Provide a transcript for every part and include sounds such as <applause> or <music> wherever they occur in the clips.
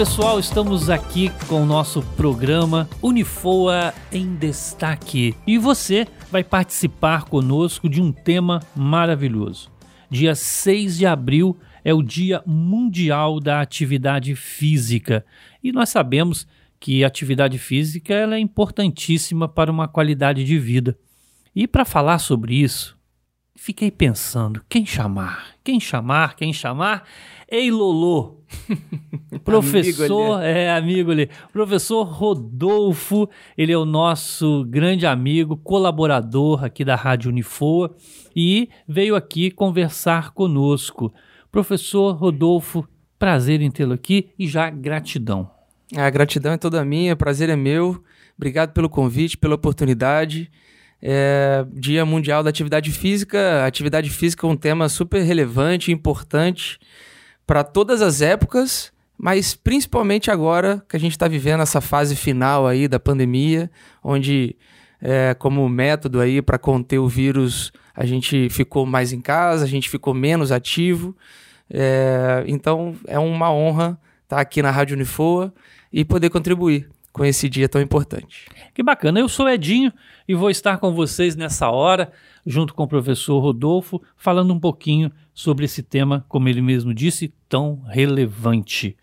pessoal, estamos aqui com o nosso programa Unifoa em Destaque e você vai participar conosco de um tema maravilhoso. Dia 6 de abril é o Dia Mundial da Atividade Física e nós sabemos que a atividade física é importantíssima para uma qualidade de vida. E para falar sobre isso, fiquei pensando, quem chamar? Quem chamar? Quem chamar? Ei Lolo, <laughs> professor, amigo é amigo ali, professor Rodolfo, ele é o nosso grande amigo, colaborador aqui da Rádio Unifoa e veio aqui conversar conosco. Professor Rodolfo, prazer em tê-lo aqui e já gratidão. A gratidão é toda minha, prazer é meu. Obrigado pelo convite, pela oportunidade. É, Dia Mundial da Atividade Física. Atividade física é um tema super relevante, importante para todas as épocas, mas principalmente agora que a gente está vivendo essa fase final aí da pandemia, onde é, como método aí para conter o vírus, a gente ficou mais em casa, a gente ficou menos ativo. É, então é uma honra estar tá aqui na Rádio Unifoa e poder contribuir com esse dia tão importante. Que bacana. Eu sou Edinho e vou estar com vocês nessa hora, junto com o professor Rodolfo, falando um pouquinho sobre esse tema, como ele mesmo disse, tão relevante.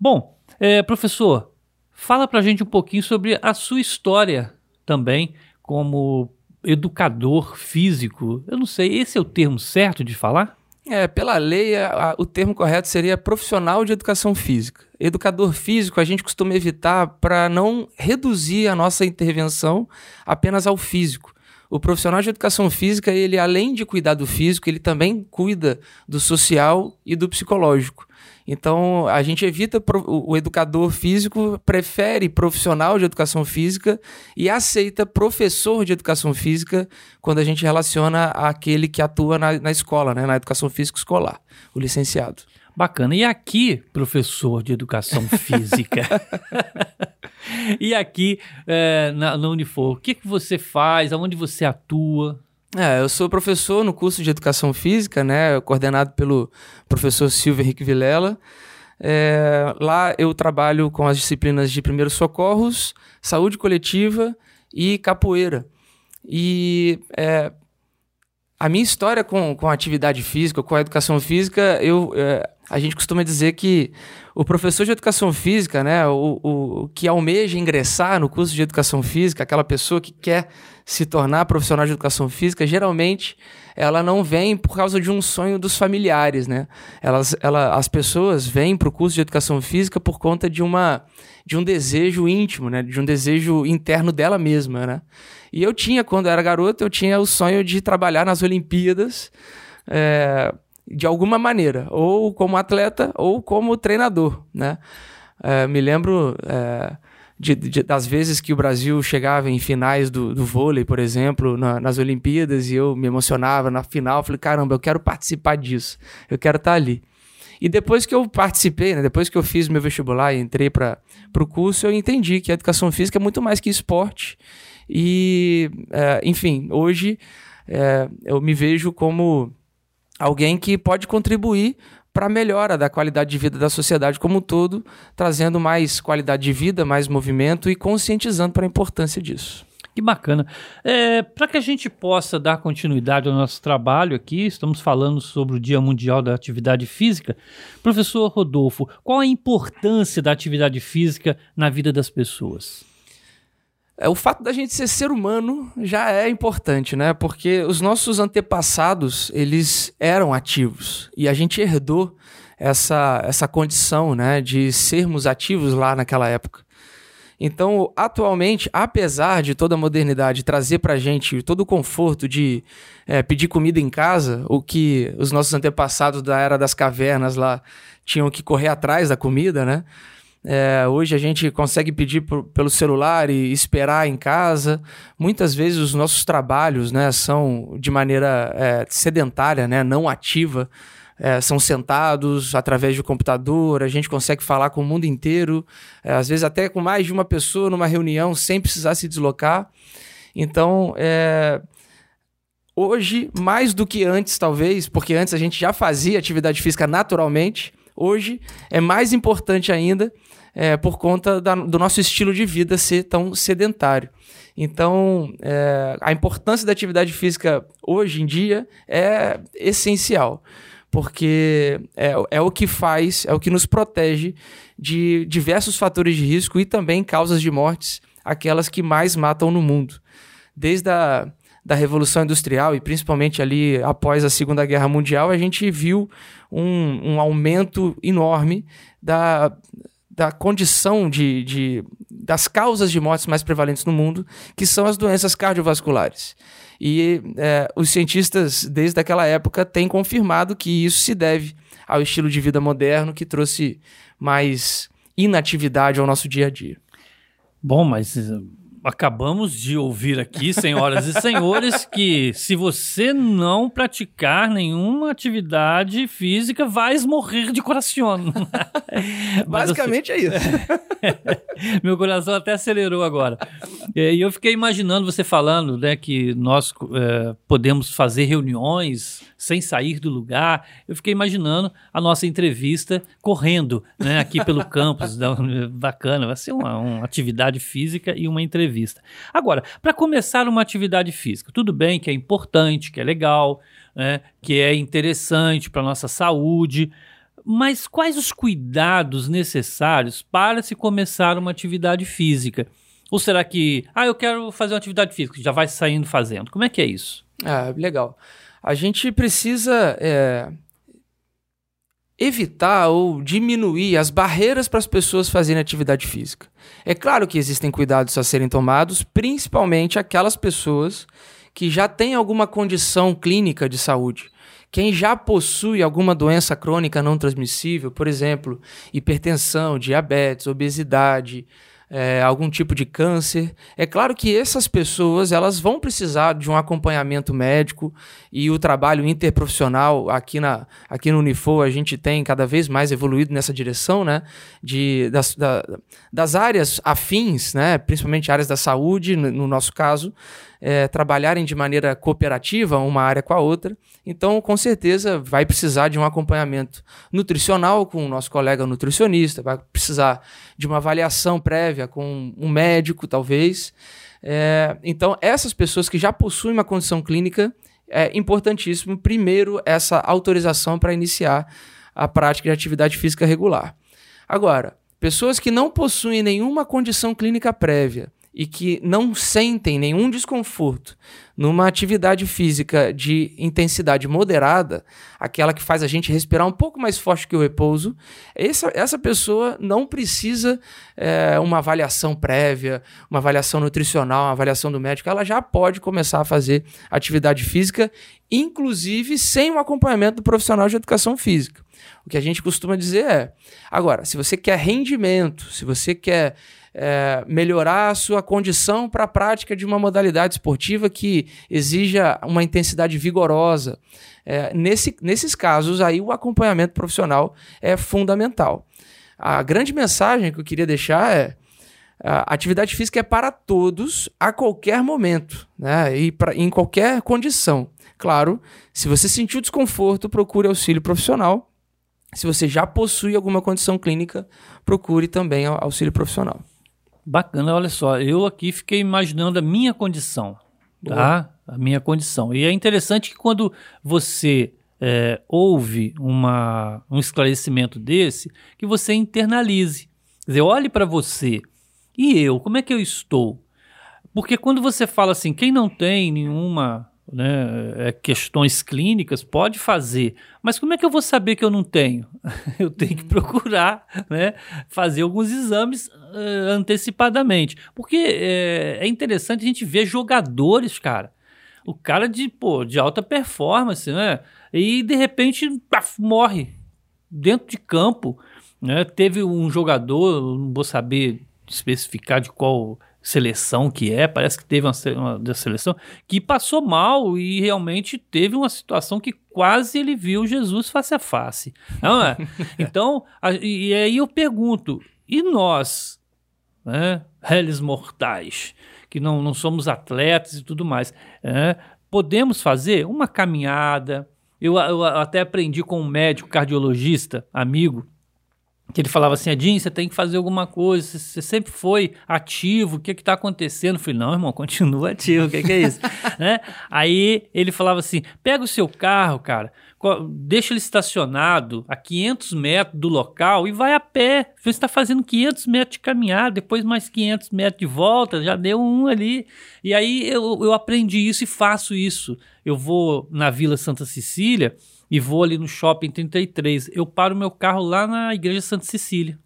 Bom, é, professor, fala pra gente um pouquinho sobre a sua história também como educador físico. Eu não sei, esse é o termo certo de falar? É, pela lei, a, o termo correto seria profissional de educação física. Educador físico a gente costuma evitar para não reduzir a nossa intervenção apenas ao físico. O profissional de educação física, ele além de cuidar do físico, ele também cuida do social e do psicológico. Então, a gente evita o educador físico, prefere profissional de educação física e aceita professor de educação física quando a gente relaciona aquele que atua na, na escola, né, na educação física escolar, o licenciado. Bacana. E aqui, professor de educação física, <laughs> e aqui é, na, na Unifor, o que, que você faz? Aonde você atua? É, eu sou professor no curso de Educação Física, né, coordenado pelo professor Silvio Henrique Vilela. É, lá eu trabalho com as disciplinas de primeiros socorros, saúde coletiva e capoeira. E é, a minha história com, com a atividade física, com a educação física, eu, é, a gente costuma dizer que o professor de educação física, né, o, o, que almeja ingressar no curso de educação física, aquela pessoa que quer se tornar profissional de educação física, geralmente ela não vem por causa de um sonho dos familiares, né? Elas, ela, as pessoas vêm para o curso de educação física por conta de uma de um desejo íntimo, né? De um desejo interno dela mesma, né? E eu tinha, quando era garoto, eu tinha o sonho de trabalhar nas Olimpíadas. É, de alguma maneira, ou como atleta ou como treinador, né? É, me lembro é, de, de, das vezes que o Brasil chegava em finais do, do vôlei, por exemplo, na, nas Olimpíadas, e eu me emocionava na final, falei, caramba, eu quero participar disso, eu quero estar ali. E depois que eu participei, né, depois que eu fiz meu vestibular e entrei para o curso, eu entendi que a educação física é muito mais que esporte. E, é, enfim, hoje é, eu me vejo como alguém que pode contribuir para melhora da qualidade de vida da sociedade como um todo, trazendo mais qualidade de vida, mais movimento e conscientizando para a importância disso. Que bacana. É, para que a gente possa dar continuidade ao nosso trabalho aqui, estamos falando sobre o Dia Mundial da Atividade Física. Professor Rodolfo, qual a importância da atividade física na vida das pessoas? É, o fato da gente ser ser humano já é importante, né? Porque os nossos antepassados, eles eram ativos e a gente herdou essa, essa condição, né, de sermos ativos lá naquela época. Então, atualmente, apesar de toda a modernidade trazer para gente todo o conforto de é, pedir comida em casa, o que os nossos antepassados da era das cavernas lá tinham que correr atrás da comida, né? É, hoje a gente consegue pedir por, pelo celular e esperar em casa. Muitas vezes os nossos trabalhos né, são de maneira é, sedentária, né, não ativa. É, são sentados através do computador, a gente consegue falar com o mundo inteiro, é, às vezes até com mais de uma pessoa numa reunião sem precisar se deslocar. Então, é, hoje, mais do que antes, talvez, porque antes a gente já fazia atividade física naturalmente, hoje é mais importante ainda é, por conta da, do nosso estilo de vida ser tão sedentário. Então, é, a importância da atividade física hoje em dia é essencial, porque é, é o que faz, é o que nos protege de diversos fatores de risco e também causas de mortes, aquelas que mais matam no mundo. Desde a da Revolução Industrial e principalmente ali após a Segunda Guerra Mundial, a gente viu um, um aumento enorme da, da condição de, de, das causas de mortes mais prevalentes no mundo, que são as doenças cardiovasculares. E é, os cientistas, desde aquela época, têm confirmado que isso se deve ao estilo de vida moderno que trouxe mais inatividade ao nosso dia a dia. Bom, mas acabamos de ouvir aqui, senhoras e senhores, que se você não praticar nenhuma atividade física, vais morrer de coração. <laughs> Basicamente assim, é isso. <laughs> meu coração até acelerou agora. E eu fiquei imaginando você falando né, que nós é, podemos fazer reuniões sem sair do lugar. Eu fiquei imaginando a nossa entrevista correndo né, aqui pelo <laughs> campus. Bacana, vai ser uma, uma atividade física e uma entrevista. Agora, para começar uma atividade física, tudo bem que é importante, que é legal, né, que é interessante para a nossa saúde. Mas quais os cuidados necessários para se começar uma atividade física? Ou será que, ah, eu quero fazer uma atividade física, já vai saindo fazendo? Como é que é isso? Ah, legal a gente precisa é, evitar ou diminuir as barreiras para as pessoas fazerem atividade física. É claro que existem cuidados a serem tomados, principalmente aquelas pessoas que já têm alguma condição clínica de saúde. Quem já possui alguma doença crônica não transmissível, por exemplo, hipertensão, diabetes, obesidade, é, algum tipo de câncer. É claro que essas pessoas elas vão precisar de um acompanhamento médico e o trabalho interprofissional aqui, na, aqui no Unifor a gente tem cada vez mais evoluído nessa direção, né? De, das, da, das áreas afins, né? principalmente áreas da saúde, no, no nosso caso, é, trabalharem de maneira cooperativa uma área com a outra. Então, com certeza, vai precisar de um acompanhamento nutricional com o nosso colega nutricionista, vai precisar de uma avaliação prévia com um médico, talvez. É, então, essas pessoas que já possuem uma condição clínica, é importantíssimo, primeiro, essa autorização para iniciar a prática de atividade física regular. Agora, pessoas que não possuem nenhuma condição clínica prévia, e que não sentem nenhum desconforto numa atividade física de intensidade moderada, aquela que faz a gente respirar um pouco mais forte que o repouso, essa, essa pessoa não precisa é, uma avaliação prévia, uma avaliação nutricional, uma avaliação do médico, ela já pode começar a fazer atividade física, inclusive sem o acompanhamento do profissional de educação física. O que a gente costuma dizer é: agora, se você quer rendimento, se você quer é, melhorar a sua condição para a prática de uma modalidade esportiva que exija uma intensidade vigorosa. É, nesse, nesses casos, aí o acompanhamento profissional é fundamental. A grande mensagem que eu queria deixar é a atividade física é para todos a qualquer momento né? e pra, em qualquer condição. Claro, se você sentiu desconforto, procure auxílio profissional. Se você já possui alguma condição clínica, procure também auxílio profissional. Bacana, olha só, eu aqui fiquei imaginando a minha condição, tá? A minha condição. E é interessante que quando você é, ouve uma, um esclarecimento desse, que você internalize. Quer dizer, olhe para você. E eu, como é que eu estou? Porque quando você fala assim, quem não tem nenhuma né, é, questões clínicas, pode fazer. Mas como é que eu vou saber que eu não tenho? <laughs> eu tenho que procurar né, fazer alguns exames uh, antecipadamente. Porque é, é, interessante a gente ver jogadores, cara. O cara de, pô, de alta performance, né? E de repente paf, morre dentro de campo. Né? Teve um jogador, não vou saber especificar de qual seleção que é, parece que teve uma, uma seleção que passou mal e realmente teve uma situação que quase ele viu Jesus face a face. Não é? <laughs> Então, a, e aí eu pergunto, e nós, né, réis mortais, que não, não somos atletas e tudo mais, é, podemos fazer uma caminhada? Eu, eu até aprendi com um médico cardiologista, amigo, que ele falava assim, Edinho, você tem que fazer alguma coisa, você sempre foi ativo, o que que tá acontecendo? Eu falei, não, irmão, continua ativo, o que que é isso? <laughs> né? Aí ele falava assim, pega o seu carro, cara, deixa ele estacionado a 500 metros do local e vai a pé. Você está fazendo 500 metros de caminhada, depois mais 500 metros de volta, já deu um ali. E aí eu, eu aprendi isso e faço isso. Eu vou na Vila Santa Cecília e vou ali no Shopping 33. Eu paro meu carro lá na Igreja Santa Cecília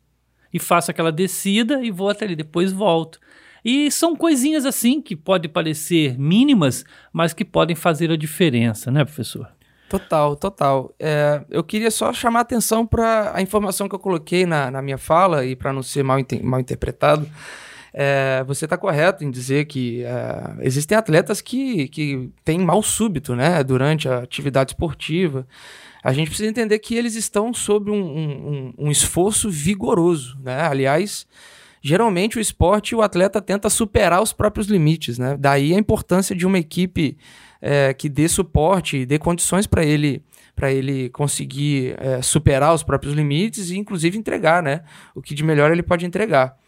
e faço aquela descida e vou até ali, depois volto. E são coisinhas assim que podem parecer mínimas, mas que podem fazer a diferença, né, professor? Total, total. É, eu queria só chamar a atenção para a informação que eu coloquei na, na minha fala e para não ser mal, mal interpretado. É, você está correto em dizer que é, existem atletas que, que têm mal súbito né, durante a atividade esportiva. A gente precisa entender que eles estão sob um, um, um esforço vigoroso. Né? Aliás, geralmente o esporte o atleta tenta superar os próprios limites. Né? Daí a importância de uma equipe é, que dê suporte, dê condições para ele para ele conseguir é, superar os próprios limites e inclusive entregar, né? O que de melhor ele pode entregar.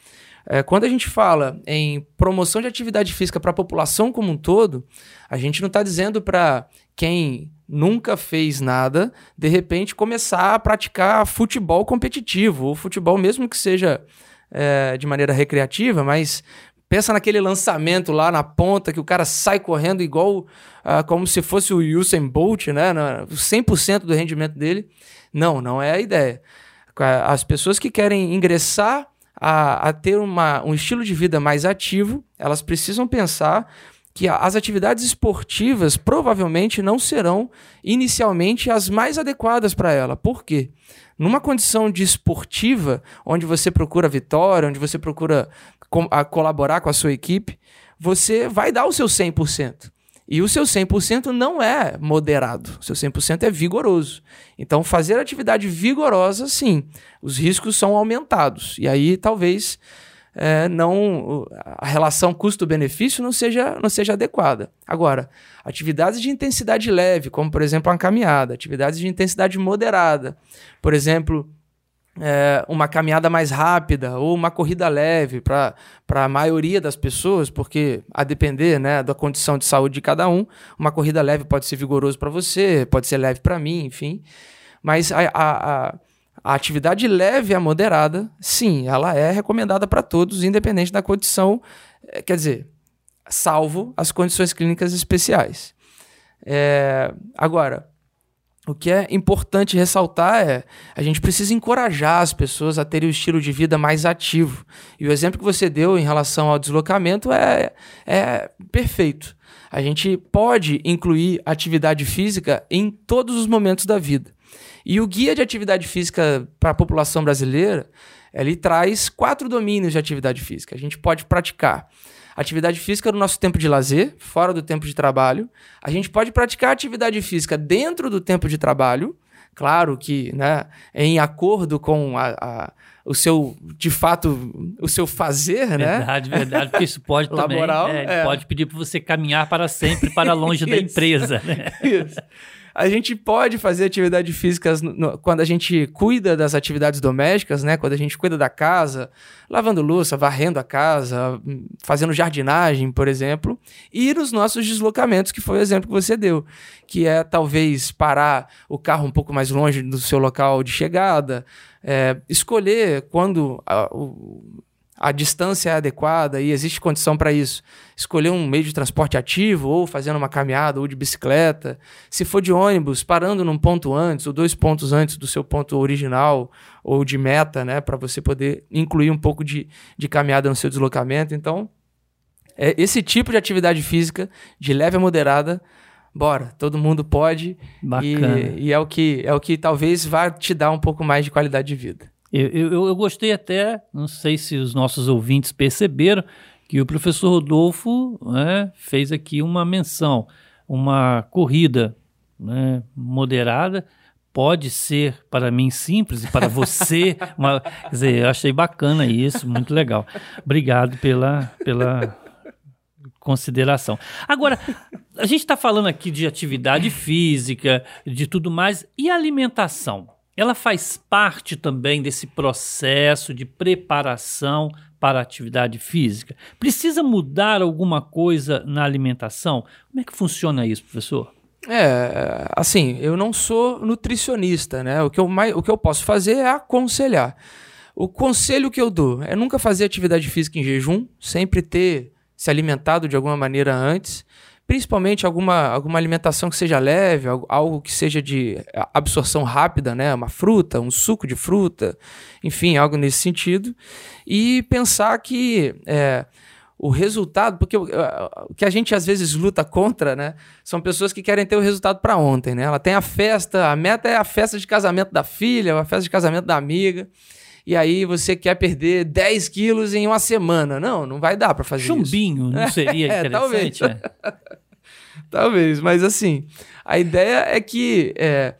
É, quando a gente fala em promoção de atividade física para a população como um todo, a gente não está dizendo para quem nunca fez nada, de repente começar a praticar futebol competitivo, ou futebol mesmo que seja é, de maneira recreativa, mas Pensa naquele lançamento lá na ponta que o cara sai correndo igual uh, como se fosse o Usain Bolt, né? 100% do rendimento dele. Não, não é a ideia. As pessoas que querem ingressar a, a ter uma, um estilo de vida mais ativo, elas precisam pensar que as atividades esportivas provavelmente não serão inicialmente as mais adequadas para ela. Por quê? Numa condição de esportiva, onde você procura vitória, onde você procura com, colaborar com a sua equipe, você vai dar o seu 100%. E o seu 100% não é moderado, o seu 100% é vigoroso. Então, fazer atividade vigorosa, sim, os riscos são aumentados. E aí, talvez, é, não a relação custo-benefício não seja, não seja adequada. Agora, atividades de intensidade leve, como por exemplo uma caminhada, atividades de intensidade moderada, por exemplo, é, uma caminhada mais rápida ou uma corrida leve para a maioria das pessoas, porque a depender né, da condição de saúde de cada um, uma corrida leve pode ser vigoroso para você, pode ser leve para mim, enfim. Mas a, a, a a atividade leve a moderada, sim, ela é recomendada para todos, independente da condição, eh, quer dizer, salvo as condições clínicas especiais. É, agora, o que é importante ressaltar é a gente precisa encorajar as pessoas a terem o estilo de vida mais ativo. E o exemplo que você deu em relação ao deslocamento é, é perfeito. A gente pode incluir atividade física em todos os momentos da vida. E o guia de atividade física para a população brasileira, ele traz quatro domínios de atividade física. A gente pode praticar atividade física no nosso tempo de lazer, fora do tempo de trabalho. A gente pode praticar atividade física dentro do tempo de trabalho, claro que né, em acordo com a, a, o seu, de fato, o seu fazer, verdade, né? Verdade, verdade, porque isso pode <laughs> também, Laboral, é, é. pode pedir para você caminhar para sempre para longe da <laughs> empresa, né? Isso. A gente pode fazer atividade física quando a gente cuida das atividades domésticas, né? Quando a gente cuida da casa, lavando louça, varrendo a casa, fazendo jardinagem, por exemplo, e nos nossos deslocamentos, que foi o exemplo que você deu, que é talvez parar o carro um pouco mais longe do seu local de chegada, é, escolher quando a, a distância é adequada e existe condição para isso. Escolher um meio de transporte ativo, ou fazendo uma caminhada, ou de bicicleta. Se for de ônibus, parando num ponto antes, ou dois pontos antes do seu ponto original, ou de meta, né? Para você poder incluir um pouco de, de caminhada no seu deslocamento. Então, é esse tipo de atividade física, de leve a moderada, bora, todo mundo pode. Bacana. E, e é, o que, é o que talvez vá te dar um pouco mais de qualidade de vida. Eu, eu, eu, gostei até, não sei se os nossos ouvintes perceberam, que o professor Rodolfo né, fez aqui uma menção. Uma corrida né, moderada pode ser para mim simples e para você. <laughs> uma, quer dizer, eu achei bacana isso, muito legal. Obrigado pela, pela consideração. Agora, a gente está falando aqui de atividade física, de tudo mais, e alimentação? ela faz parte também desse processo de preparação para a atividade física? Precisa mudar alguma coisa na alimentação? Como é que funciona isso, professor? É, assim, eu não sou nutricionista, né? O que eu, mais, o que eu posso fazer é aconselhar. O conselho que eu dou é nunca fazer atividade física em jejum, sempre ter se alimentado de alguma maneira antes, principalmente alguma, alguma alimentação que seja leve, algo que seja de absorção rápida, né? Uma fruta, um suco de fruta, enfim, algo nesse sentido. E pensar que é, o resultado, porque o, que a gente às vezes luta contra, né? São pessoas que querem ter o resultado para ontem, né? Ela tem a festa, a meta é a festa de casamento da filha, a festa de casamento da amiga e aí você quer perder 10 quilos em uma semana. Não, não vai dar para fazer Chumbinho, isso. Chumbinho, não <laughs> seria é, interessante? talvez. É. talvez, mas assim, a ideia é que é,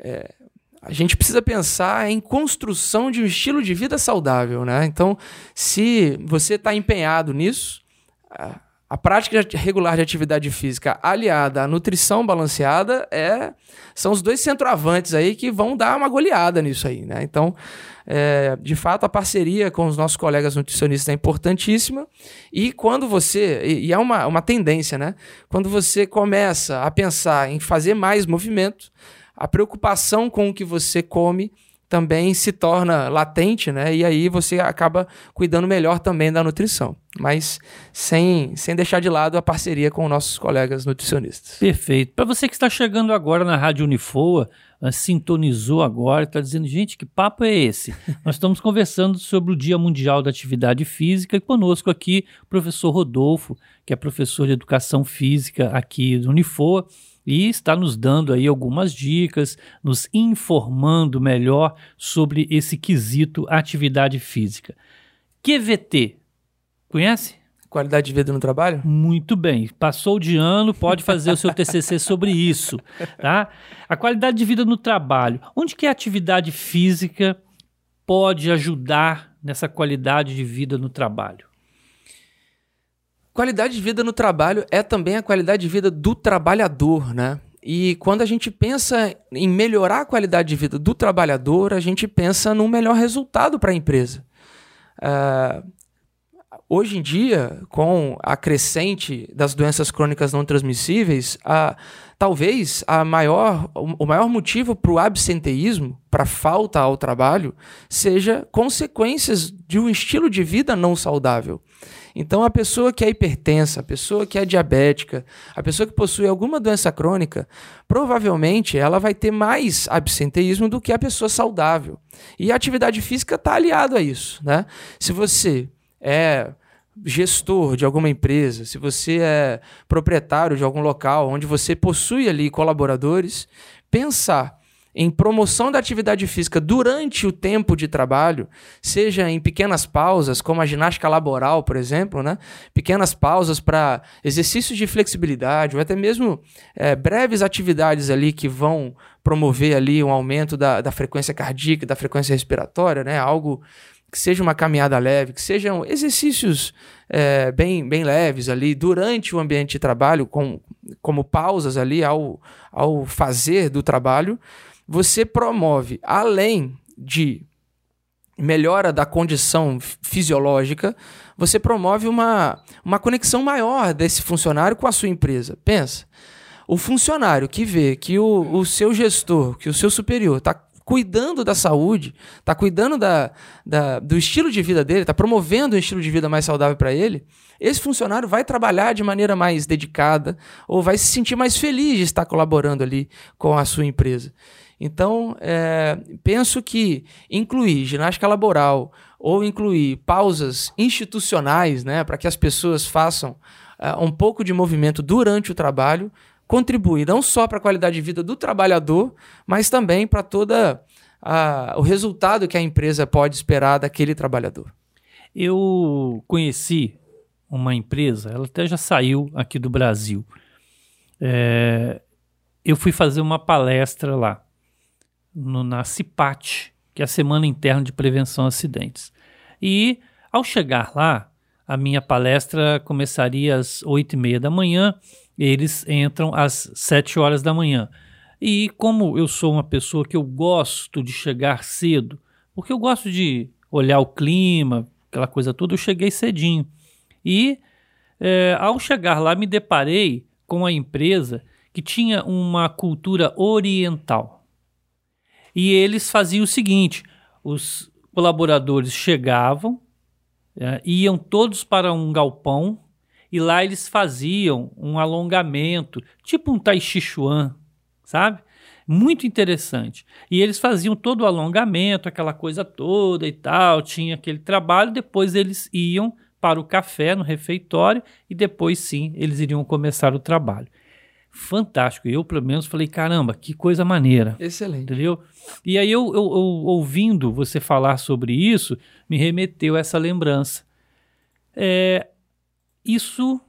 é, a gente precisa pensar em construção de um estilo de vida saudável, né? Então, se você está empenhado nisso, a prática regular de atividade física aliada à nutrição balanceada é são os dois centroavantes aí que vão dar uma goleada nisso aí, né? Então, é, de fato, a parceria com os nossos colegas nutricionistas é importantíssima. E quando você. E, é uma, uma tendência, né? Quando você começa a pensar em fazer mais movimento, a preocupação com o que você come também se torna latente, né? E aí você acaba cuidando melhor também da nutrição, mas sem, sem deixar de lado a parceria com nossos colegas nutricionistas. Perfeito. Para você que está chegando agora na Rádio Unifoa, uh, sintonizou agora, está dizendo, gente, que papo é esse? <laughs> Nós estamos conversando sobre o Dia Mundial da Atividade Física e conosco aqui o professor Rodolfo, que é professor de Educação Física aqui do Unifoa e está nos dando aí algumas dicas, nos informando melhor sobre esse quesito atividade física. QVT, conhece? Qualidade de vida no trabalho? Muito bem. Passou de ano, pode fazer o seu TCC sobre isso, tá? A qualidade de vida no trabalho. Onde que a atividade física pode ajudar nessa qualidade de vida no trabalho? Qualidade de vida no trabalho é também a qualidade de vida do trabalhador, né? E quando a gente pensa em melhorar a qualidade de vida do trabalhador, a gente pensa num melhor resultado para a empresa. Uh, hoje em dia, com a crescente das doenças crônicas não transmissíveis, a, talvez a maior, o maior motivo para o absenteísmo, para a falta ao trabalho, seja consequências de um estilo de vida não saudável. Então, a pessoa que é hipertensa, a pessoa que é diabética, a pessoa que possui alguma doença crônica, provavelmente ela vai ter mais absenteísmo do que a pessoa saudável. E a atividade física está aliado a isso. Né? Se você é gestor de alguma empresa, se você é proprietário de algum local onde você possui ali colaboradores, pensar em promoção da atividade física durante o tempo de trabalho, seja em pequenas pausas, como a ginástica laboral, por exemplo, né? pequenas pausas para exercícios de flexibilidade, ou até mesmo é, breves atividades ali que vão promover ali um aumento da, da frequência cardíaca, da frequência respiratória, né? algo que seja uma caminhada leve, que sejam exercícios é, bem, bem leves ali durante o ambiente de trabalho, com, como pausas ali ao, ao fazer do trabalho, você promove, além de melhora da condição fisiológica, você promove uma, uma conexão maior desse funcionário com a sua empresa. Pensa, o funcionário que vê que o, o seu gestor, que o seu superior está cuidando da saúde, está cuidando da, da, do estilo de vida dele, está promovendo um estilo de vida mais saudável para ele, esse funcionário vai trabalhar de maneira mais dedicada ou vai se sentir mais feliz de estar colaborando ali com a sua empresa. Então, é, penso que incluir ginástica laboral ou incluir pausas institucionais, né, para que as pessoas façam uh, um pouco de movimento durante o trabalho, contribui não só para a qualidade de vida do trabalhador, mas também para toda o resultado que a empresa pode esperar daquele trabalhador. Eu conheci uma empresa, ela até já saiu aqui do Brasil. É, eu fui fazer uma palestra lá no, na CIPAT, que é a Semana Interna de Prevenção a Acidentes. E ao chegar lá, a minha palestra começaria às oito e meia da manhã, eles entram às sete horas da manhã. E como eu sou uma pessoa que eu gosto de chegar cedo, porque eu gosto de olhar o clima, aquela coisa toda, eu cheguei cedinho. E é, ao chegar lá, me deparei com a empresa que tinha uma cultura oriental. E eles faziam o seguinte: os colaboradores chegavam, é, iam todos para um galpão e lá eles faziam um alongamento, tipo um Tai Chi Chuan, sabe? Muito interessante. E eles faziam todo o alongamento, aquela coisa toda e tal, tinha aquele trabalho, depois eles iam para o café no refeitório e depois sim eles iriam começar o trabalho. Fantástico. Eu, pelo menos, falei: caramba, que coisa maneira. Excelente. Entendeu? E aí, eu, eu, eu ouvindo você falar sobre isso, me remeteu essa lembrança. É, isso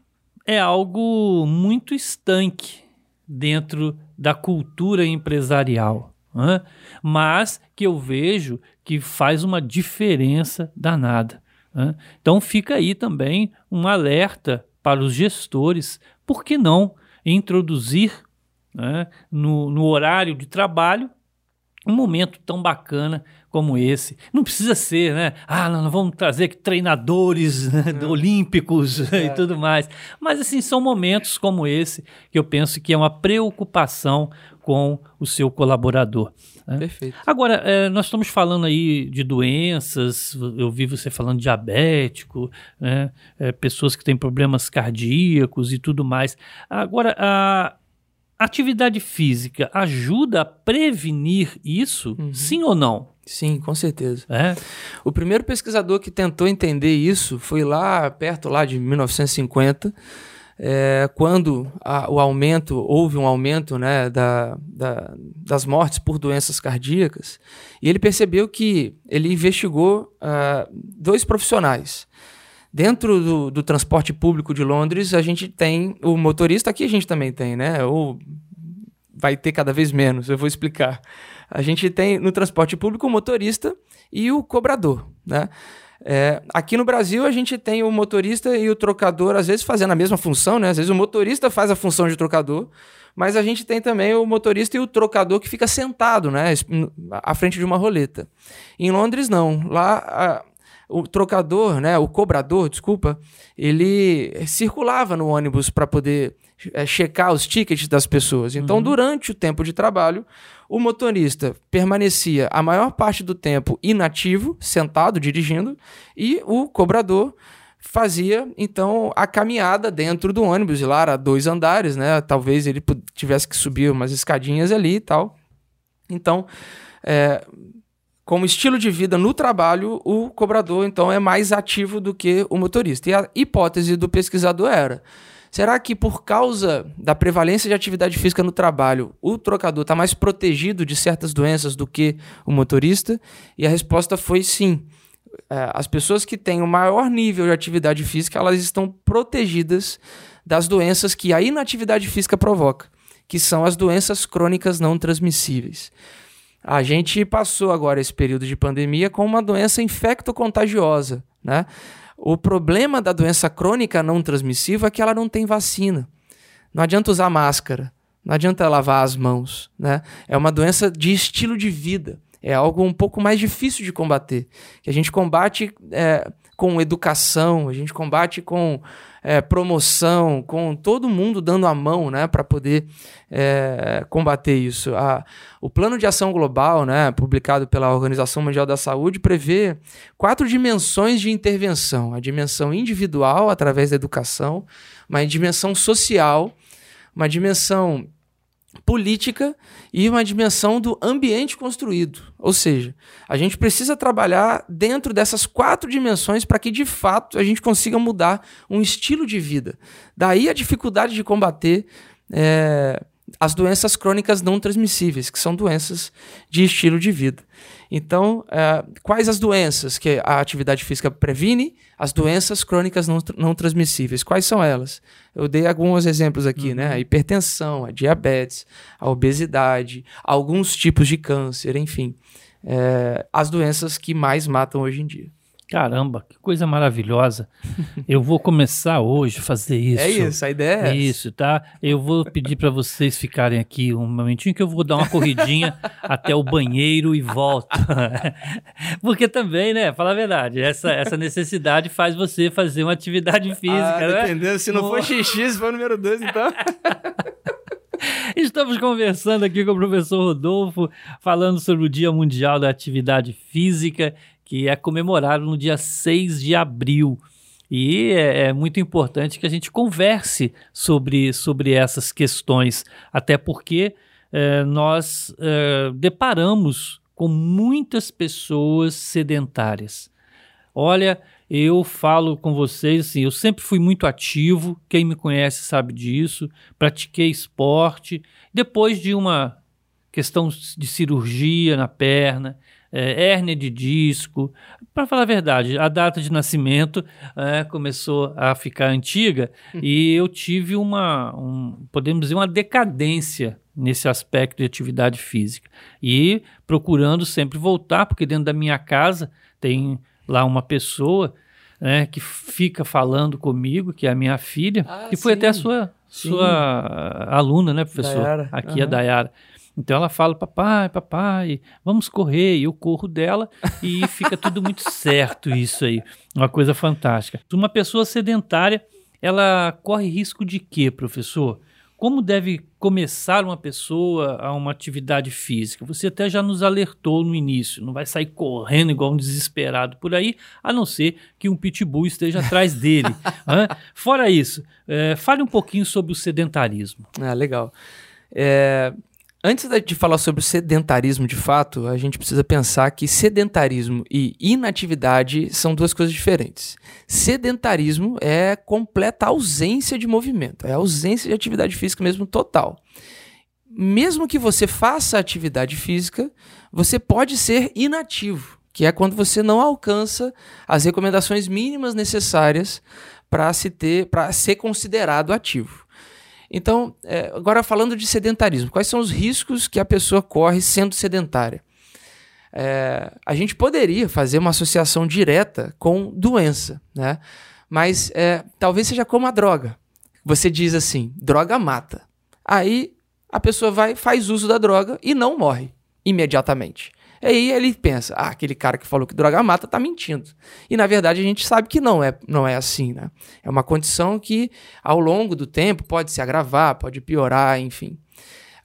é algo muito estanque dentro da cultura empresarial, né? mas que eu vejo que faz uma diferença danada. Né? Então fica aí também um alerta para os gestores, por que não introduzir né, no, no horário de trabalho um momento tão bacana como esse. Não precisa ser, né? Ah, nós vamos trazer treinadores né, <laughs> olímpicos é. e tudo mais. Mas, assim, são momentos como esse que eu penso que é uma preocupação com o seu colaborador. Né? Perfeito. Agora, é, nós estamos falando aí de doenças, eu vi você falando diabético, né? É, pessoas que têm problemas cardíacos e tudo mais. Agora, a atividade física ajuda a prevenir isso? Uhum. Sim ou não? Sim, com certeza. É? O primeiro pesquisador que tentou entender isso foi lá perto lá de 1950, é, quando a, o aumento houve um aumento né, da, da, das mortes por doenças cardíacas e ele percebeu que ele investigou uh, dois profissionais Dentro do, do, transporte público de Londres, a gente tem o motorista, aqui a gente também tem, né? Ou vai ter cada vez menos, eu vou explicar. A gente tem no transporte público o motorista e o cobrador, né? É, aqui no Brasil a gente tem o motorista e o trocador às vezes fazendo a mesma função, né? Às vezes o motorista faz a função de trocador, mas a gente tem também o motorista e o trocador que fica sentado, né? À frente de uma roleta. Em Londres não. Lá o trocador, né, o cobrador, desculpa, ele circulava no ônibus para poder é, checar os tickets das pessoas. Então, uhum. durante o tempo de trabalho, o motorista permanecia a maior parte do tempo inativo, sentado, dirigindo, e o cobrador fazia então a caminhada dentro do ônibus, e lá era dois andares, né? Talvez ele tivesse que subir umas escadinhas ali e tal. Então, é, como estilo de vida no trabalho, o cobrador então é mais ativo do que o motorista. E a hipótese do pesquisador era: será que por causa da prevalência de atividade física no trabalho, o trocador está mais protegido de certas doenças do que o motorista? E a resposta foi sim. É, as pessoas que têm o maior nível de atividade física, elas estão protegidas das doenças que a inatividade física provoca, que são as doenças crônicas não transmissíveis. A gente passou agora esse período de pandemia com uma doença infecto-contagiosa, né? O problema da doença crônica não transmissível é que ela não tem vacina. Não adianta usar máscara, não adianta lavar as mãos, né? É uma doença de estilo de vida. É algo um pouco mais difícil de combater. Que a gente combate é, com educação, a gente combate com é, promoção, com todo mundo dando a mão né, para poder é, combater isso. A, o Plano de Ação Global, né, publicado pela Organização Mundial da Saúde, prevê quatro dimensões de intervenção: a dimensão individual, através da educação, uma dimensão social, uma dimensão política e uma dimensão do ambiente construído. Ou seja, a gente precisa trabalhar dentro dessas quatro dimensões para que de fato a gente consiga mudar um estilo de vida. Daí a dificuldade de combater é, as doenças crônicas não transmissíveis, que são doenças de estilo de vida. Então, é, quais as doenças que a atividade física previne? As doenças crônicas não, não transmissíveis. Quais são elas? Eu dei alguns exemplos aqui, uhum. né? A hipertensão, a diabetes, a obesidade, alguns tipos de câncer, enfim. É, as doenças que mais matam hoje em dia. Caramba, que coisa maravilhosa. Eu vou começar hoje a fazer isso. É isso, a ideia é Isso, tá? Eu vou pedir para vocês ficarem aqui um momentinho que eu vou dar uma corridinha até o banheiro e volto. <laughs> Porque também, né, fala a verdade, essa, essa necessidade faz você fazer uma atividade física, ah, né? Entendeu? Se não for xixi, se for número 2, então... <laughs> Estamos conversando aqui com o professor Rodolfo, falando sobre o Dia Mundial da Atividade Física que é comemorado no dia 6 de abril. E é, é, muito importante que a gente converse sobre, sobre essas questões, até porque é, nós é, deparamos com muitas pessoas sedentárias. Olha, eu falo com vocês assim, eu sempre fui muito ativo, quem me conhece sabe disso, pratiquei esporte. Depois de uma questão de cirurgia na perna, é, hérnia de disco. Para falar a verdade, a data de nascimento é, começou a ficar antiga hum. e eu tive uma, um, podemos dizer, uma decadência nesse aspecto de atividade física. E procurando sempre voltar, porque dentro da minha casa tem lá uma pessoa né, que fica falando comigo, que é a minha filha, ah, que foi sim. até a sua, sua aluna, né, professor? Dayara. Aqui uhum. a Dayara. Então ela fala, papai, papai, vamos correr. E eu corro dela e <laughs> fica tudo muito certo isso aí. Uma coisa fantástica. Uma pessoa sedentária, ela corre risco de quê, professor? Como deve começar uma pessoa a uma atividade física? Você até já nos alertou no início, não vai sair correndo igual um desesperado por aí, a não ser que um pitbull esteja atrás dele. <laughs> Fora isso, é, fale um pouquinho sobre o sedentarismo. Ah, legal. É, Antes de falar sobre o sedentarismo de fato, a gente precisa pensar que sedentarismo e inatividade são duas coisas diferentes. Sedentarismo é completa ausência de movimento, é ausência de atividade física mesmo total. Mesmo que você faça atividade física, você pode ser inativo, que é quando você não alcança as recomendações mínimas necessárias para se ter, para ser considerado ativo. Então, é, agora falando de sedentarismo, quais são os riscos que a pessoa corre sendo sedentária? É, a gente poderia fazer uma associação direta com doença, né? Mas é, talvez seja como a droga. Você diz assim, droga mata. Aí a pessoa vai, faz uso da droga e não morre imediatamente. Aí ele pensa, ah, aquele cara que falou que droga mata tá mentindo. E na verdade a gente sabe que não é, não é assim, né? É uma condição que ao longo do tempo pode se agravar, pode piorar, enfim.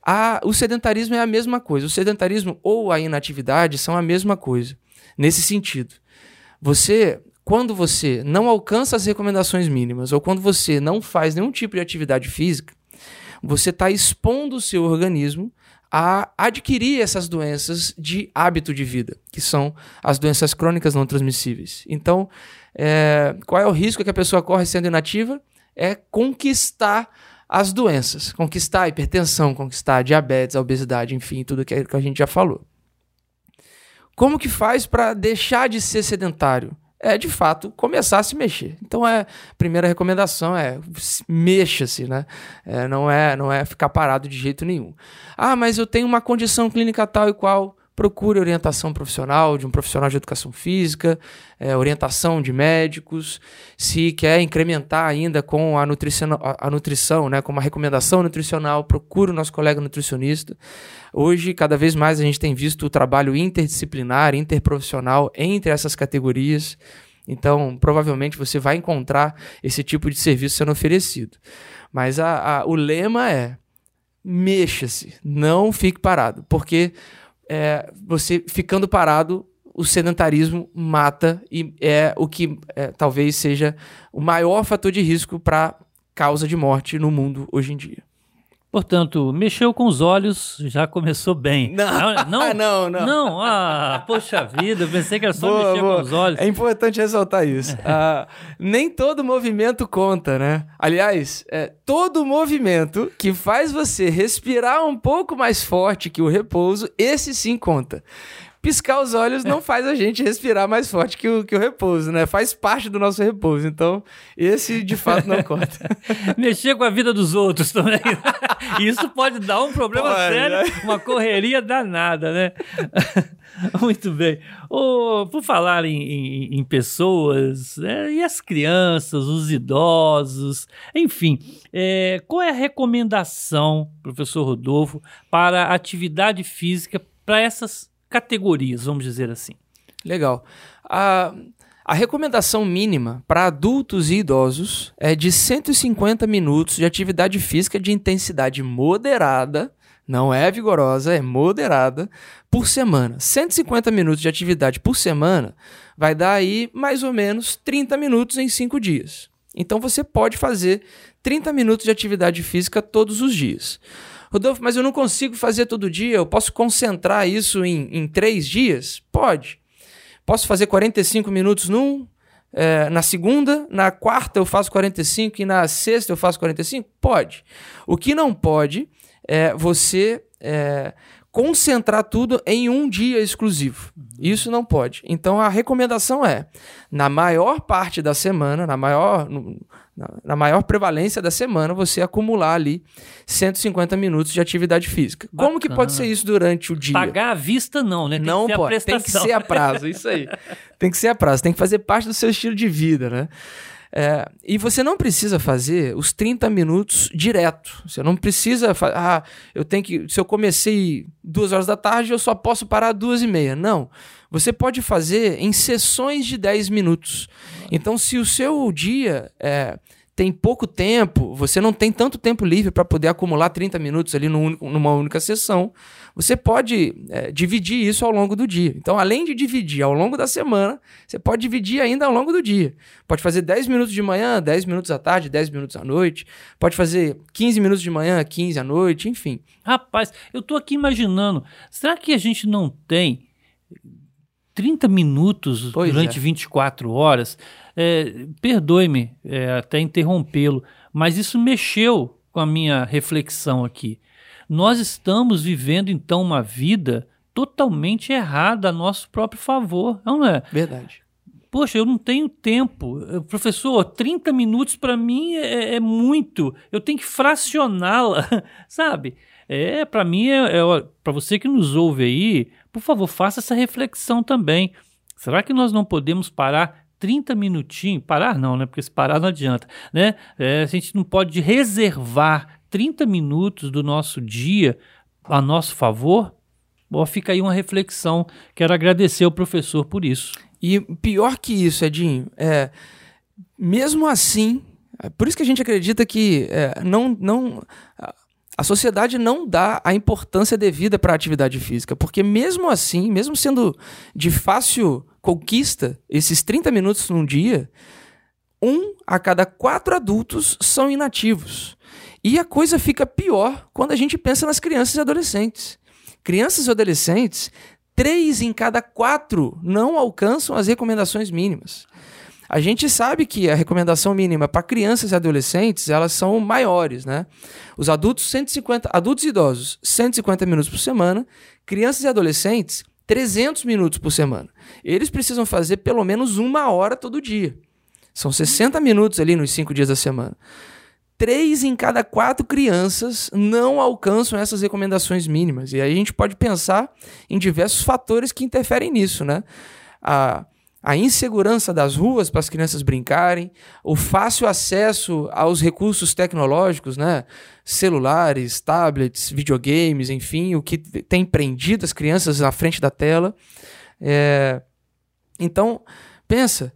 A, o sedentarismo é a mesma coisa. O sedentarismo ou a inatividade são a mesma coisa, nesse sentido. Você, quando você não alcança as recomendações mínimas ou quando você não faz nenhum tipo de atividade física, você está expondo o seu organismo a adquirir essas doenças de hábito de vida, que são as doenças crônicas não transmissíveis. Então, é, qual é o risco que a pessoa corre sendo inativa? É conquistar as doenças, conquistar a hipertensão, conquistar a diabetes, a obesidade, enfim, tudo que a gente já falou. Como que faz para deixar de ser sedentário? É de fato começar a se mexer. Então é primeira recomendação é mexa-se, né? É, não é não é ficar parado de jeito nenhum. Ah, mas eu tenho uma condição clínica tal e qual. Procure orientação profissional de um profissional de educação física, é, orientação de médicos. Se quer incrementar ainda com a nutrição, a, a nutrição, né, com uma recomendação nutricional, procure o nosso colega nutricionista. Hoje, cada vez mais, a gente tem visto o trabalho interdisciplinar, interprofissional entre essas categorias. Então, provavelmente você vai encontrar esse tipo de serviço sendo oferecido. Mas a, a, o lema é: mexa-se, não fique parado, porque é, você ficando parado, o sedentarismo mata e é o que é, talvez seja o maior fator de risco para causa de morte no mundo hoje em dia. Portanto, mexeu com os olhos, já começou bem. <laughs> Não, ah, não, <laughs> não, não. Não, ah, poxa vida, eu pensei que era só boa, mexer boa. com os olhos. É importante ressaltar isso. <laughs> ah, nem todo movimento conta, né? Aliás, é, todo movimento que faz você respirar um pouco mais forte que o repouso, esse sim conta. Piscar os olhos não faz a gente respirar mais forte que o, que o repouso, né? Faz parte do nosso repouso. Então, esse de fato não conta. <laughs> Mexer com a vida dos outros também. <laughs> Isso pode dar um problema pode, sério, né? uma correria danada, né? <laughs> Muito bem. Oh, por falar em, em, em pessoas, é, e as crianças, os idosos, enfim, é, qual é a recomendação, professor Rodolfo, para atividade física para essas categorias, vamos dizer assim? Legal. A, a recomendação mínima para adultos e idosos é de 150 minutos de atividade física de intensidade moderada não é vigorosa, é moderada, por semana. 150 minutos de atividade por semana vai dar aí mais ou menos 30 minutos em 5 dias. Então você pode fazer 30 minutos de atividade física todos os dias. Rodolfo, mas eu não consigo fazer todo dia, eu posso concentrar isso em, em 3 dias? Pode. Posso fazer 45 minutos num, é, na segunda, na quarta eu faço 45 e na sexta eu faço 45? Pode. O que não pode é você é, concentrar tudo em um dia exclusivo. Isso não pode. Então a recomendação é, na maior parte da semana, na maior, na, maior prevalência da semana, você acumular ali 150 minutos de atividade física. Bacana. Como que pode ser isso durante o dia? Pagar à vista não, né? Tem não pode, tem que ser a prazo, isso aí. <laughs> tem que ser a prazo, tem que fazer parte do seu estilo de vida, né? É, e você não precisa fazer os 30 minutos direto. Você não precisa. Ah, eu tenho que. Se eu comecei duas horas da tarde, eu só posso parar duas e meia. Não. Você pode fazer em sessões de 10 minutos. Então, se o seu dia é, tem pouco tempo, você não tem tanto tempo livre para poder acumular 30 minutos ali numa única sessão, você pode é, dividir isso ao longo do dia. Então, além de dividir ao longo da semana, você pode dividir ainda ao longo do dia. Pode fazer 10 minutos de manhã, 10 minutos à tarde, 10 minutos à noite. Pode fazer 15 minutos de manhã, 15 à noite, enfim. Rapaz, eu estou aqui imaginando, será que a gente não tem 30 minutos pois durante é. 24 horas? É, Perdoe-me é, até interrompê-lo, mas isso mexeu com a minha reflexão aqui. Nós estamos vivendo então uma vida totalmente errada a nosso próprio favor, não é? Verdade. Poxa, eu não tenho tempo. Professor, 30 minutos para mim é, é, muito. Eu tenho que fracioná-la, <laughs> sabe? É, para mim, é, é para você que nos ouve aí, por favor, faça essa reflexão também. Será que nós não podemos parar 30 minutinhos, parar não, né? Porque se parar não adianta, né? É, a gente não pode reservar 30 minutos do nosso dia a nosso favor. Bom, fica aí uma reflexão. Quero agradecer ao professor por isso. E pior que isso, Edinho, é, mesmo assim, é por isso que a gente acredita que é, não, não, a sociedade não dá a importância devida para a atividade física, porque mesmo assim, mesmo sendo de fácil conquista, esses 30 minutos num dia, um a cada quatro adultos são inativos. E a coisa fica pior quando a gente pensa nas crianças e adolescentes. Crianças e adolescentes, três em cada quatro não alcançam as recomendações mínimas. A gente sabe que a recomendação mínima para crianças e adolescentes, elas são maiores, né? Os adultos 150, adultos e idosos, 150 minutos por semana, crianças e adolescentes 300 minutos por semana. Eles precisam fazer pelo menos uma hora todo dia. São 60 minutos ali nos cinco dias da semana. Três em cada quatro crianças não alcançam essas recomendações mínimas. E aí a gente pode pensar em diversos fatores que interferem nisso, né? A, a insegurança das ruas para as crianças brincarem, o fácil acesso aos recursos tecnológicos, né? celulares, tablets, videogames, enfim, o que tem prendido as crianças na frente da tela. É... Então, pensa,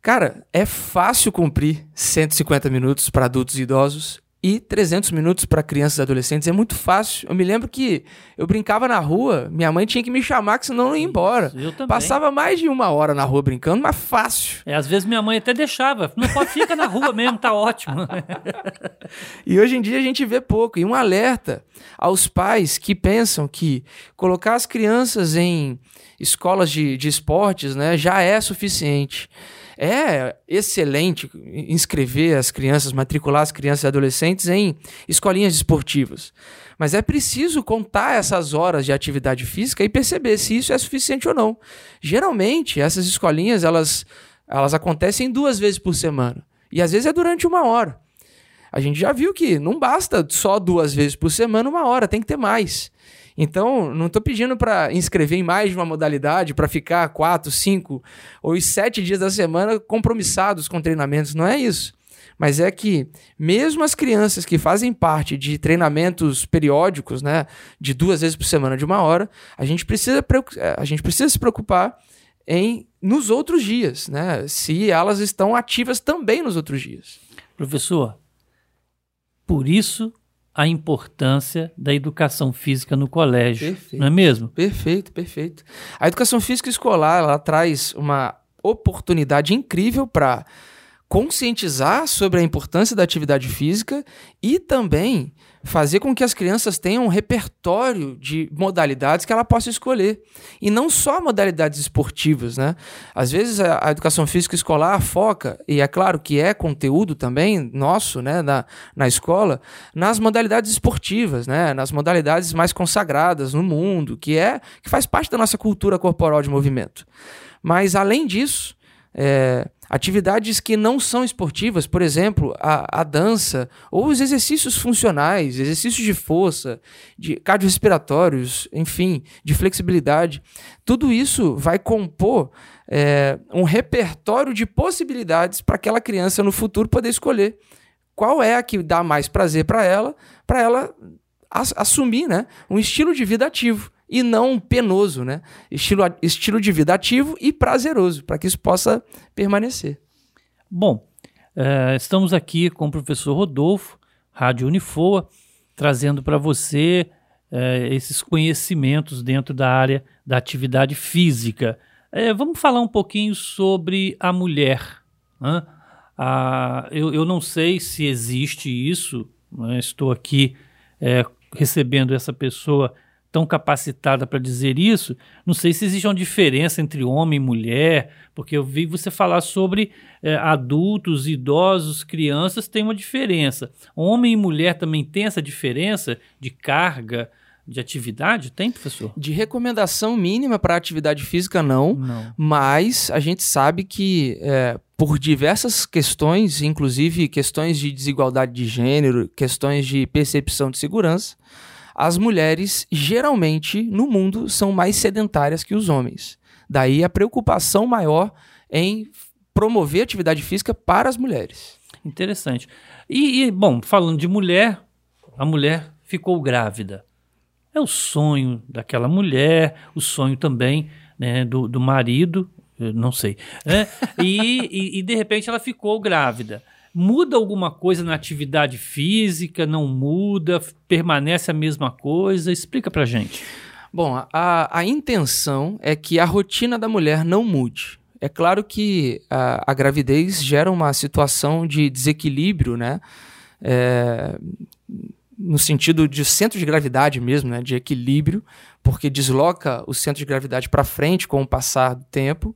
cara, é fácil cumprir 150 minutos para adultos e idosos e 300 minutos para crianças e adolescentes. É muito fácil. Eu me lembro que eu brincava na rua, minha mãe tinha que me chamar, que senão eu não ia embora. Eu também. Passava mais de uma hora na rua brincando, mas fácil. É, às vezes minha mãe até deixava. Não pode, fica na rua mesmo, tá ótimo. <laughs> e hoje em dia a gente vê pouco. E um alerta aos pais que pensam que colocar as crianças em escolas de, de esportes né, já é suficiente É excelente inscrever as crianças, matricular as crianças e adolescentes em escolinhas esportivas. Mas é preciso contar essas horas de atividade física e perceber se isso é suficiente ou não. Geralmente, essas escolinhas elas, elas acontecem duas vezes por semana. E às vezes é durante uma hora. A gente já viu que não basta só duas vezes por semana, uma hora, tem que ter mais. Então, não estou pedindo para inscrever em mais de uma modalidade, para ficar quatro, cinco ou sete dias da semana compromissados com treinamentos. Não é isso. Mas é que, mesmo as crianças que fazem parte de treinamentos periódicos, né, de duas vezes por semana, de uma hora, a gente precisa, a gente precisa se preocupar em nos outros dias, né? Se elas estão ativas também nos outros dias. Professor, por isso a importância da educação física no colégio, perfeito, não é mesmo? Perfeito, perfeito. A educação física escolar ela traz uma oportunidade incrível para conscientizar sobre a importância da atividade física e também fazer com que as crianças tenham um repertório de modalidades que ela possa escolher. E não só modalidades esportivas, né? Às vezes a, a, educação física escolar foca, e é claro que é conteúdo também nosso, né, na, na escola, nas modalidades esportivas, né? Nas modalidades mais consagradas no mundo, que é que faz parte da nossa cultura corporal de movimento. Mas além disso, é, atividades que não são esportivas, por exemplo, a, a dança, ou os exercícios funcionais, exercícios de força, de cardiorrespiratórios, enfim, de flexibilidade, tudo isso vai compor é, um repertório de possibilidades para aquela criança no futuro poder escolher qual é a que dá mais prazer para ela, para ela assumir né, um estilo de vida ativo e não penoso, né? Estilo, estilo de vida ativo e prazeroso, para que isso possa permanecer. Bom, uh, estamos aqui com o professor Rodolfo, Rádio Unifoa, trazendo para você uh, esses conhecimentos dentro da área da atividade física. Uh, vamos falar um pouquinho sobre a mulher. Né? Eu, eu, não sei se existe isso, né? estou aqui recebendo essa pessoa tão capacitada para dizer isso, não sei se existe uma diferença entre homem e mulher, porque eu vi você falar sobre é, adultos, idosos, crianças, tem uma diferença. Homem e mulher também tem essa diferença de carga, de atividade? Tem, professor? De recomendação mínima para atividade física, não, não. Mas a gente sabe que é, por diversas questões, inclusive questões de desigualdade de gênero, questões de percepção de segurança, as mulheres geralmente no mundo são mais sedentárias que os homens. Daí a preocupação maior em promover atividade física para as mulheres. Interessante. E, e, bom, falando de mulher, a mulher ficou grávida. É o sonho daquela mulher, o sonho também né, do, do marido, não sei. Né? E, e, e de repente ela ficou grávida. Muda alguma coisa na atividade física? Não muda? Permanece a mesma coisa? Explica pra gente. Bom, a, a intenção é que a rotina da mulher não mude. É claro que a, a gravidez gera uma situação de desequilíbrio, né? É, no sentido de centro de gravidade mesmo, né? De equilíbrio, porque desloca o centro de gravidade para frente com o passar do tempo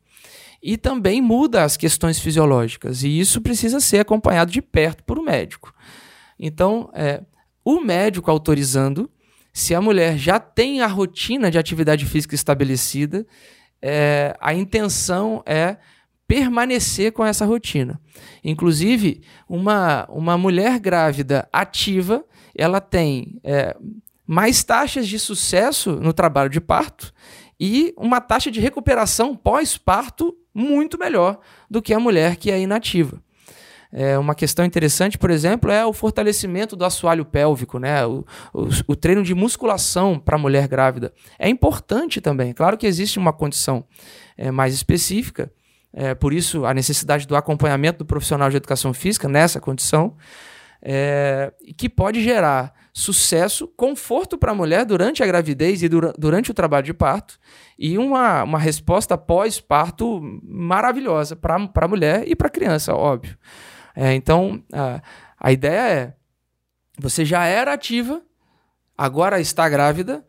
e também muda as questões fisiológicas. E isso precisa ser acompanhado de perto por um médico. Então, é, o médico autorizando, se a mulher já tem a rotina de atividade física estabelecida, é, a intenção é permanecer com essa rotina. Inclusive, uma, uma mulher grávida ativa, ela tem é, mais taxas de sucesso no trabalho de parto e uma taxa de recuperação pós-parto muito melhor do que a mulher que é inativa. É uma questão interessante, por exemplo, é o fortalecimento do assoalho pélvico, né? o, o, o treino de musculação para a mulher grávida. É importante também. Claro que existe uma condição é, mais específica, é, por isso a necessidade do acompanhamento do profissional de educação física nessa condição, é, que pode gerar sucesso, conforto para a mulher durante a gravidez e dura, durante o trabalho de parto e uma, uma resposta pós-parto maravilhosa para a mulher e para a criança, óbvio. É, então, a, a ideia é: você já era ativa, agora está grávida,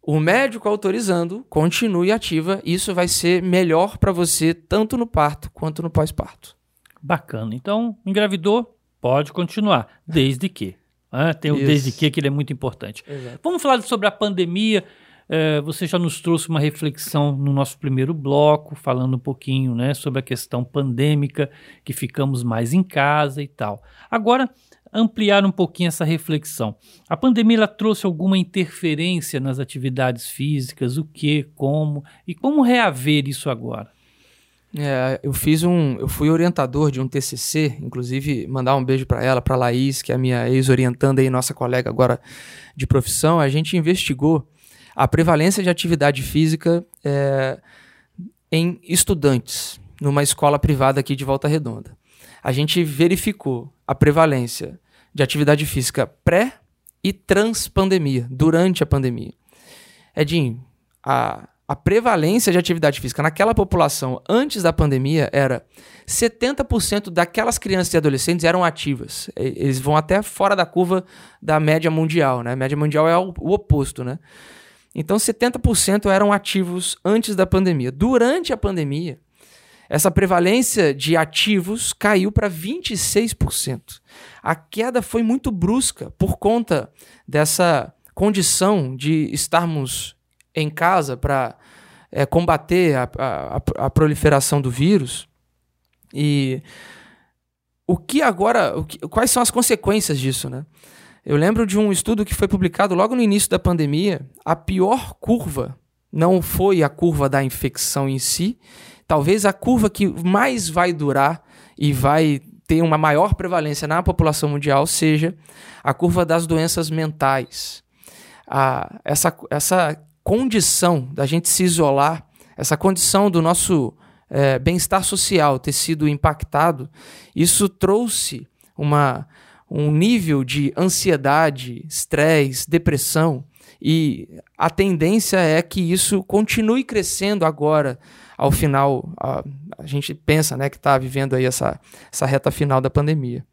o médico autorizando, continue ativa. Isso vai ser melhor para você tanto no parto quanto no pós-parto. Bacana. Então, engravidou, pode continuar, desde que. Ah, tem o Isso. desde que, que ele é muito importante. Exato. Vamos falar sobre a pandemia. É, você já nos trouxe uma reflexão no nosso primeiro bloco, falando um pouquinho né, sobre a questão pandêmica, que ficamos mais em casa e tal. Agora, ampliar um pouquinho essa reflexão. A pandemia ela trouxe alguma interferência nas atividades físicas? O que, como e como reaver isso agora? É, eu fiz um, eu fui orientador de um TCC, inclusive mandar um beijo para ela, para Laís, que é a minha ex-orientanda e nossa colega agora de profissão. A gente investigou a prevalência de atividade física é, em estudantes numa escola privada aqui de Volta Redonda. A gente verificou a prevalência de atividade física pré e trans-pandemia, durante a pandemia. Edinho, a a prevalência de atividade física naquela população antes da pandemia era 70% daquelas crianças e adolescentes eram ativas. Eles vão até fora da curva da média mundial, né? A média mundial é o, oposto, né? Então 70% eram ativos antes da pandemia. Durante a pandemia, essa prevalência de ativos caiu para 26%. A queda foi muito brusca por conta dessa condição de estarmos em casa para é, combater a, a, a, proliferação do vírus. E o que agora, o que, quais são as consequências disso, né? Eu lembro de um estudo que foi publicado logo no início da pandemia. A pior curva não foi a curva da infecção em si, talvez a curva que mais vai durar e vai ter uma maior prevalência na população mundial seja a curva das doenças mentais. Ah, essa, essa condição da gente se isolar, essa condição do nosso é, bem-estar social ter sido impactado, isso trouxe uma, um nível de ansiedade, estresse, depressão, e a tendência é que isso continue crescendo agora, ao final. A, a gente pensa né, que está vivendo aí essa, essa reta final da pandemia.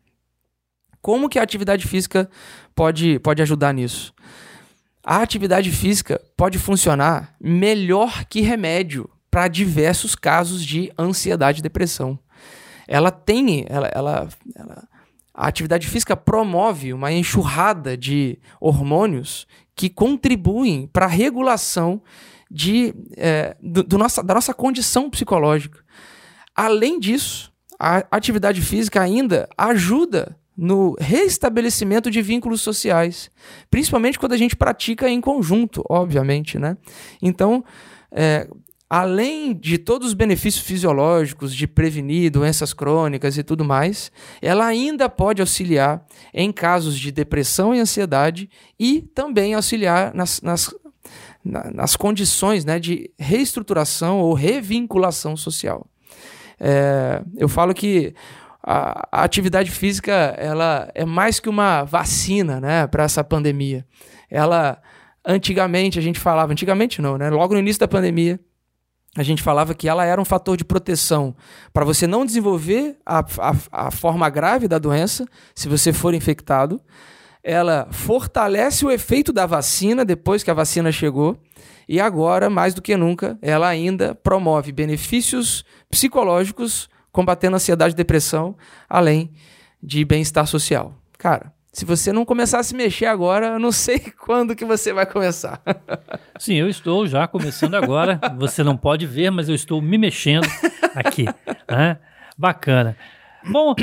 Como que a atividade física pode, pode ajudar nisso? A atividade física pode funcionar melhor que remédio para diversos casos de ansiedade e depressão. Ela tem, ela, ela, ela, a atividade física promove uma enxurrada de hormônios que contribuem para a regulação de, é, do, do nossa, da nossa condição psicológica. Além disso, a atividade física ainda ajuda no restabelecimento de vínculos sociais, principalmente quando a gente pratica em conjunto, obviamente, né? Então, é, além de todos os benefícios fisiológicos de prevenir doenças crônicas e tudo mais, ela ainda pode auxiliar em casos de depressão e ansiedade e também auxiliar nas, nas, nas condições né, de reestruturação ou revinculação social. É, eu falo que a, a, atividade física ela é mais que uma vacina né, para essa pandemia. Ela, antigamente, a gente falava, antigamente não, né? Logo no início da pandemia, a gente falava que ela era um fator de proteção para você não desenvolver a, a, a forma grave da doença se você for infectado. Ela fortalece o efeito da vacina depois que a vacina chegou. E agora, mais do que nunca, ela ainda promove benefícios psicológicos combatendo ansiedade e depressão, além de bem-estar social. Cara, se você não começar a se mexer agora, eu não sei <laughs> quando que você vai começar. <laughs> Sim, eu estou já começando agora. Você não pode ver, mas eu estou me mexendo aqui. Né? Bacana. Bom,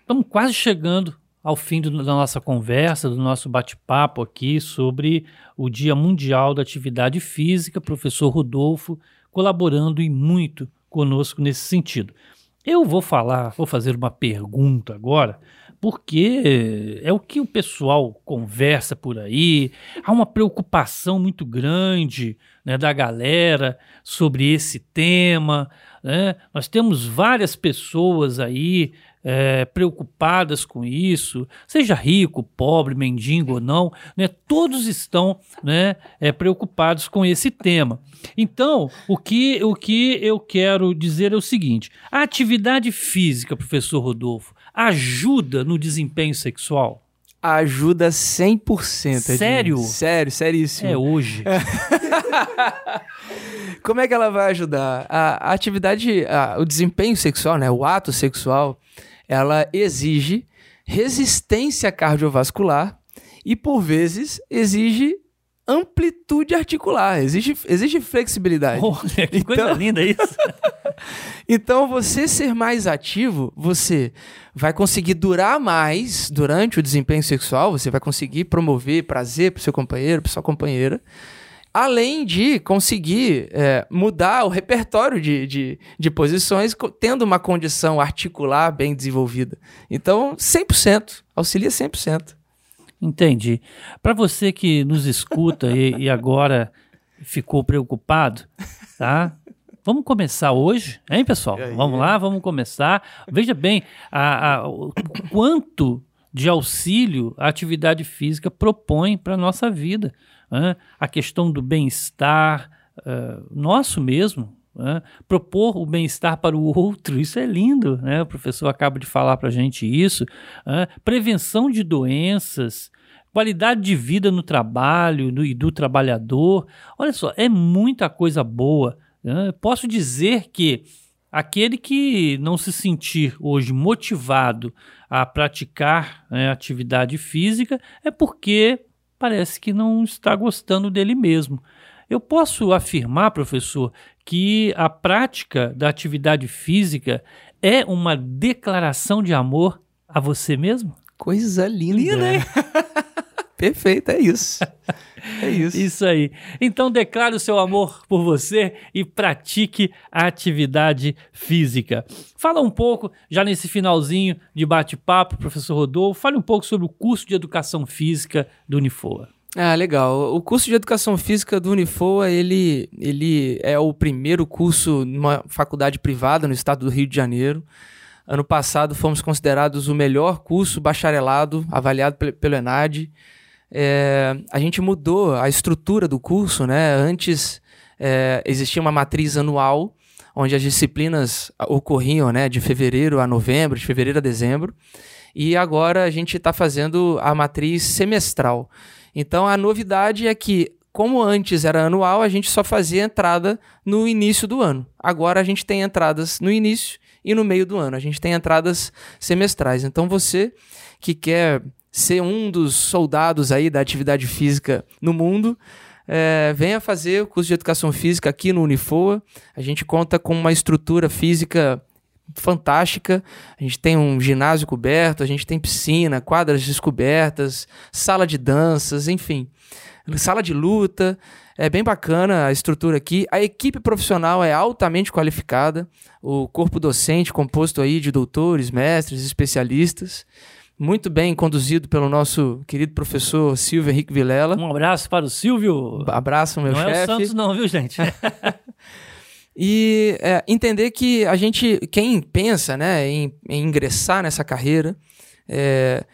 estamos quase chegando ao fim do, da nossa conversa, do nosso bate-papo aqui sobre o Dia Mundial da Atividade Física, professor Rodolfo, colaborando e muito conosco nesse sentido. Eu vou falar, vou fazer uma pergunta agora, porque é o que o pessoal conversa por aí. Há uma preocupação muito grande né, da galera sobre esse tema. Né? Nós temos várias pessoas aí é, preocupadas com isso, seja rico, pobre, mendigo ou não, né, todos estão né, é, preocupados com esse tema. Então, o que, o que eu quero dizer é o seguinte: a atividade física, professor Rodolfo, ajuda no desempenho sexual? Ajuda 100%. Sério? Edinho. Sério, seríssimo. É hoje. <laughs> Como é que ela vai ajudar? A, a atividade, a, o desempenho sexual, né, o ato sexual, ela exige resistência cardiovascular e, por vezes, exige amplitude articular, exige, exige flexibilidade. Olha, que coisa Então- linda isso. <laughs> Então, você ser mais ativo, você vai conseguir durar mais durante o desempenho sexual, você vai conseguir promover prazer para seu companheiro, para sua companheira, além de conseguir é, mudar o repertório de, de, de posições, tendo uma condição articular bem desenvolvida. Então, 100%, auxilia 100%. Entendi. Para você que nos escuta e, e agora ficou preocupado, tá? Vamos começar hoje, hein, pessoal? Vamos lá, vamos começar. Veja bem a- a- o quanto de auxílio a atividade física propõe para a nossa vida. né? A questão do bem-estar ah, nosso mesmo. né? Propor o bem-estar para o <laughs> outro, isso é lindo, né? O professor acaba de falar para a gente isso. né? Prevenção de doenças, qualidade de vida no trabalho do, e do trabalhador. Olha só, é muita coisa boa. né? Posso dizer que aquele que não se sentir hoje motivado a praticar né, atividade física é porque parece que não está gostando dele mesmo. Eu posso afirmar, professor, que a prática da atividade física é uma declaração de amor a você mesmo? Coisa linda. Linda, hein? <laughs> Perfeito, é isso. É <laughs> isso. Isso aí. Então declare o seu amor por você e pratique a atividade física. Fala um pouco, já nesse finalzinho de bate-papo, professor Rodolfo, fale um pouco sobre o curso de educação física do Unifoa. Ah, legal. O curso de Educação Física do Unifoa, ele, ele é o primeiro curso numa faculdade privada no estado do Rio de Janeiro. Ano passado fomos considerados o melhor curso bacharelado avaliado pe- pelo ENAD. É, a gente mudou a estrutura do curso, né? Antes é, existia uma matriz anual, onde as disciplinas ocorriam né, de fevereiro a novembro, de fevereiro a dezembro. E agora a gente está fazendo a matriz semestral. Então a novidade é que, como antes era anual, a gente só fazia entrada no início do ano. Agora a gente tem entradas no início e no meio do ano. A gente tem entradas semestrais. Então você que quer ser um dos soldados aí da atividade física no mundo, é, venha fazer o curso de educação física aqui no Unifoa. A gente conta com uma estrutura física fantástica. A gente tem um ginásio coberto, a gente tem piscina, quadras descobertas, sala de danças, enfim, sala de luta. É bem bacana a estrutura aqui. A equipe profissional é altamente qualificada. O corpo docente composto aí de doutores, mestres, especialistas. Muito bem conduzido pelo nosso querido professor Silvio Henrique Vilela. Um abraço para o Silvio. Abraço, meu não é o chefe. Santos não, viu, gente? <laughs> <laughs> E é, entender que a gente, quem pensa né, em, em ingressar nessa carreira, é,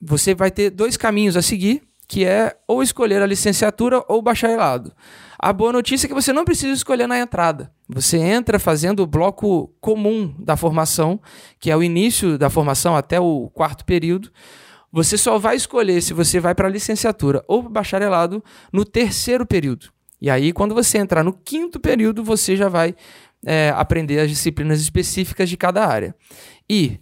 você vai ter dois caminhos a seguir, que é ou escolher a licenciatura ou bacharelado. A boa notícia é que você não precisa escolher na entrada. Você entra fazendo o bloco comum da formação, que é o início da formação até o quarto período. Você só vai escolher se você vai para a licenciatura ou para bacharelado no terceiro período. E aí, quando você entrar no quinto período, você já vai é, aprender as disciplinas específicas de cada área. E,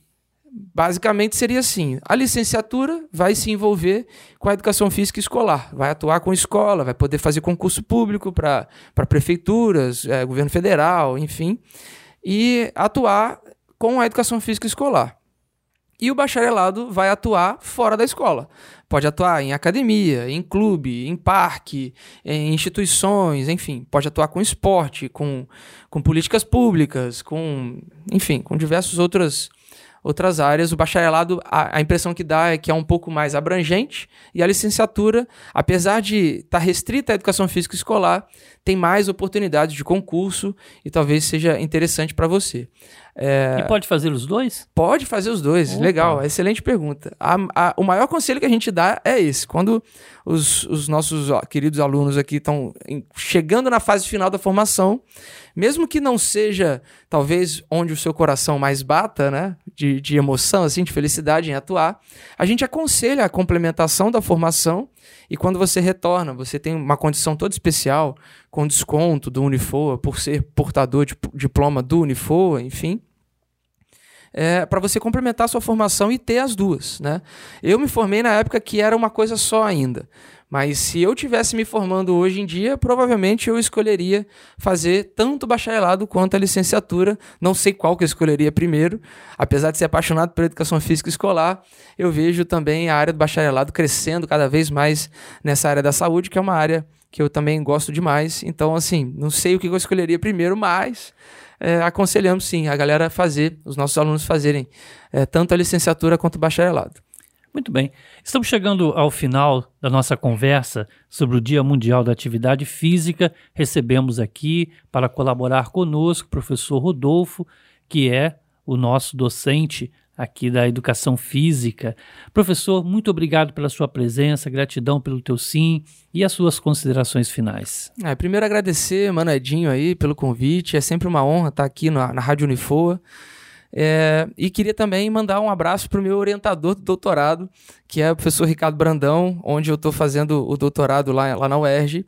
basicamente, seria assim: a licenciatura vai se envolver com a educação física escolar, vai atuar com escola, vai poder fazer concurso público para prefeituras, é, governo federal, enfim, e atuar com a educação física escolar. E o bacharelado vai atuar fora da escola. Pode atuar em academia, em clube, em parque, em instituições, enfim. Pode atuar com esporte, com, com políticas públicas, com, enfim, com diversas outras, outras áreas. O bacharelado, a, a impressão que dá é que é um pouco mais abrangente. E a licenciatura, apesar de estar restrita à educação física escolar, tem mais oportunidades de concurso e talvez seja interessante para você. É... E pode fazer os dois? Pode fazer os dois. Opa. Legal, excelente pergunta. A, a, o maior conselho que a gente dá é esse. Quando os, os nossos ó, queridos alunos aqui estão chegando na fase final da formação, mesmo que não seja talvez onde o seu coração mais bata, né, de, de emoção, assim, de felicidade em atuar, a gente aconselha a complementação da formação e quando você retorna, você tem uma condição toda especial, com desconto do Unifoa, por ser portador de diploma do Unifoa, enfim é, para você complementar a sua formação e ter as duas. Né? Eu me formei na época que era uma coisa só ainda. Mas se eu tivesse me formando hoje em dia, provavelmente eu escolheria fazer tanto bacharelado quanto a licenciatura. Não sei qual que eu escolheria primeiro. Apesar de ser apaixonado pela educação física escolar, eu vejo também a área do bacharelado crescendo cada vez mais nessa área da saúde, que é uma área que eu também gosto demais. Então, assim, não sei o que eu escolheria primeiro, mas é, aconselhamos sim a galera fazer, os nossos alunos fazerem é, tanto a licenciatura quanto o bacharelado. Muito bem. Estamos chegando ao final da nossa conversa sobre o Dia Mundial da Atividade Física. Recebemos aqui para colaborar conosco o professor Rodolfo, que é o nosso docente aqui da educação física. Professor, muito obrigado pela sua presença, gratidão pelo teu sim e as suas considerações finais. É, primeiro agradecer, Mano Edinho, aí, pelo convite. É sempre uma honra estar aqui na, na Rádio Unifoa. É, e queria também mandar um abraço para o meu orientador do doutorado, que é o professor Ricardo Brandão, onde eu estou fazendo o doutorado lá, lá na UERJ,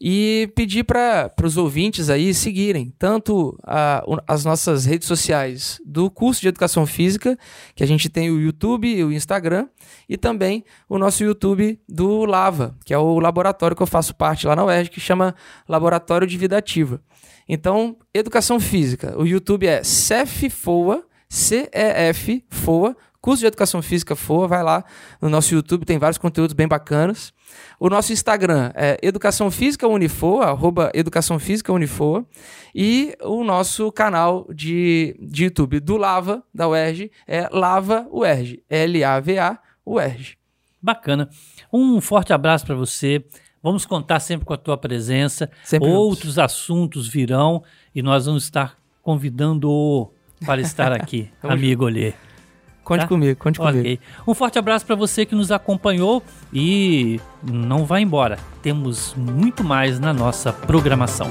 e pedir para os ouvintes aí seguirem tanto a, as nossas redes sociais do curso de Educação Física, que a gente tem o YouTube e o Instagram, e também o nosso YouTube do Lava, que é o laboratório que eu faço parte lá na UERJ, que chama Laboratório de Vida Ativa. Então, educação física. O YouTube é CEF FOA, C-E-F FOA, curso de educação física FOA. Vai lá no nosso YouTube, tem vários conteúdos bem bacanas. O nosso Instagram é Educação Física Unifoa, arroba Educação Física Unifoa. E o nosso canal de, de YouTube do Lava, da UERJ, é Lava UERJ, L-A-V-A UERJ. Bacana. Um forte abraço para você. Vamos contar sempre com a tua presença. Sempre Outros vamos. assuntos virão e nós vamos estar convidando para estar <laughs> aqui, amigo Olê. Conte tá? comigo, conte okay. comigo. Um forte abraço para você que nos acompanhou e não vá embora. Temos muito mais na nossa programação.